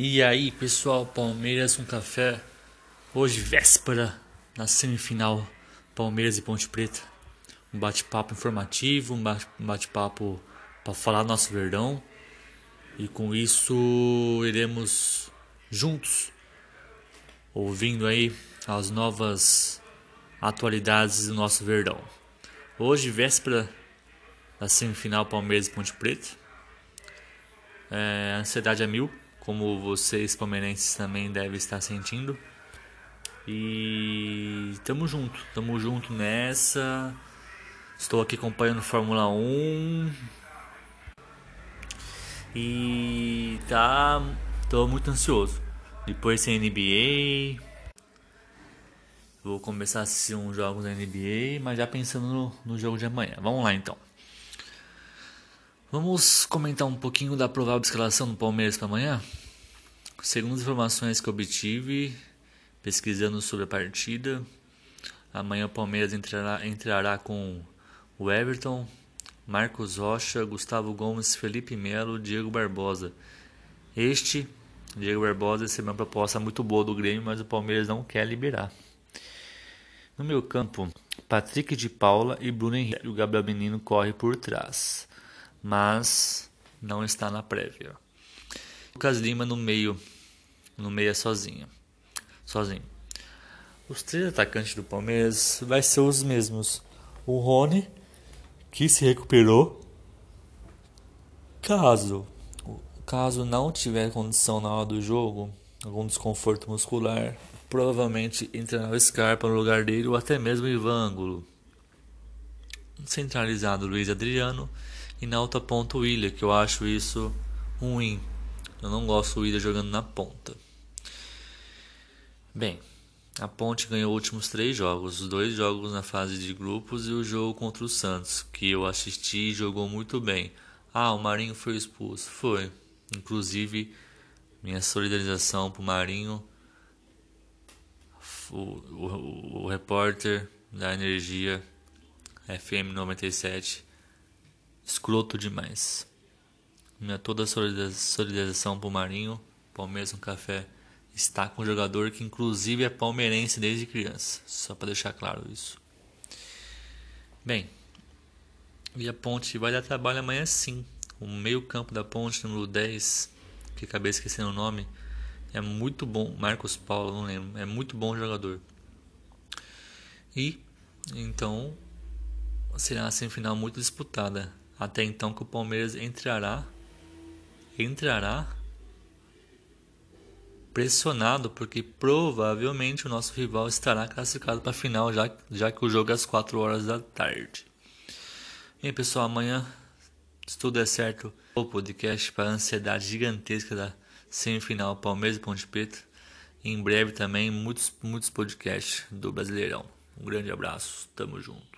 E aí, pessoal, Palmeiras com café. Hoje, véspera, na semifinal Palmeiras e Ponte Preta. Um bate-papo informativo, um bate-papo para falar nosso Verdão. E com isso, iremos juntos ouvindo aí as novas atualidades do nosso Verdão. Hoje, véspera da semifinal Palmeiras e Ponte Preta. É, ansiedade a mil como vocês palmeirenses também devem estar sentindo. E tamo junto, tamo junto nessa. Estou aqui acompanhando Fórmula 1. E tá. tô muito ansioso. Depois tem NBA. Vou começar a assistir uns jogos da NBA, mas já pensando no, no jogo de amanhã. Vamos lá então. Vamos comentar um pouquinho da provável escalação do Palmeiras para amanhã? Segundo as informações que obtive, pesquisando sobre a partida, amanhã o Palmeiras entrará, entrará com o Everton, Marcos Rocha, Gustavo Gomes, Felipe Melo, Diego Barbosa. Este, Diego Barbosa, recebeu uma proposta muito boa do Grêmio, mas o Palmeiras não quer liberar. No meu campo, Patrick de Paula e Bruno Henrique. O Gabriel Menino corre por trás mas não está na prévia. Lucas Lima no meio, no meio é sozinho, sozinho. Os três atacantes do Palmeiras vai ser os mesmos. O Rony, que se recuperou, caso caso não tiver condição na hora do jogo, algum desconforto muscular, provavelmente entrará o Scarpa no lugar dele ou até mesmo o Ivângulo. Centralizado Luiz Adriano e na outra ponta o Willian, que eu acho isso ruim. Eu não gosto do Willian jogando na ponta. Bem, a Ponte ganhou os últimos três jogos, os dois jogos na fase de grupos e o jogo contra o Santos, que eu assisti e jogou muito bem. Ah, o Marinho foi expulso. Foi. Inclusive, minha solidarização pro Marinho. O, o, o repórter da Energia FM 97 escroto demais. Minha toda solidarização pro Marinho, Palmeiras no Café está com um jogador que inclusive é palmeirense desde criança, só para deixar claro isso. Bem, e a Ponte vai dar trabalho amanhã sim. O meio-campo da Ponte, número 10, que acabei esquecendo o nome, é muito bom. Marcos Paulo, não lembro, é muito bom jogador. E então será uma semifinal muito disputada até então que o Palmeiras entrará entrará pressionado porque provavelmente o nosso rival estará classificado para a final já, já que o jogo é às 4 horas da tarde. Bem pessoal, amanhã se tudo der certo, o podcast para a ansiedade gigantesca da semifinal Palmeiras e Ponte Preta. Em breve também muitos muitos podcasts do Brasileirão. Um grande abraço, tamo junto.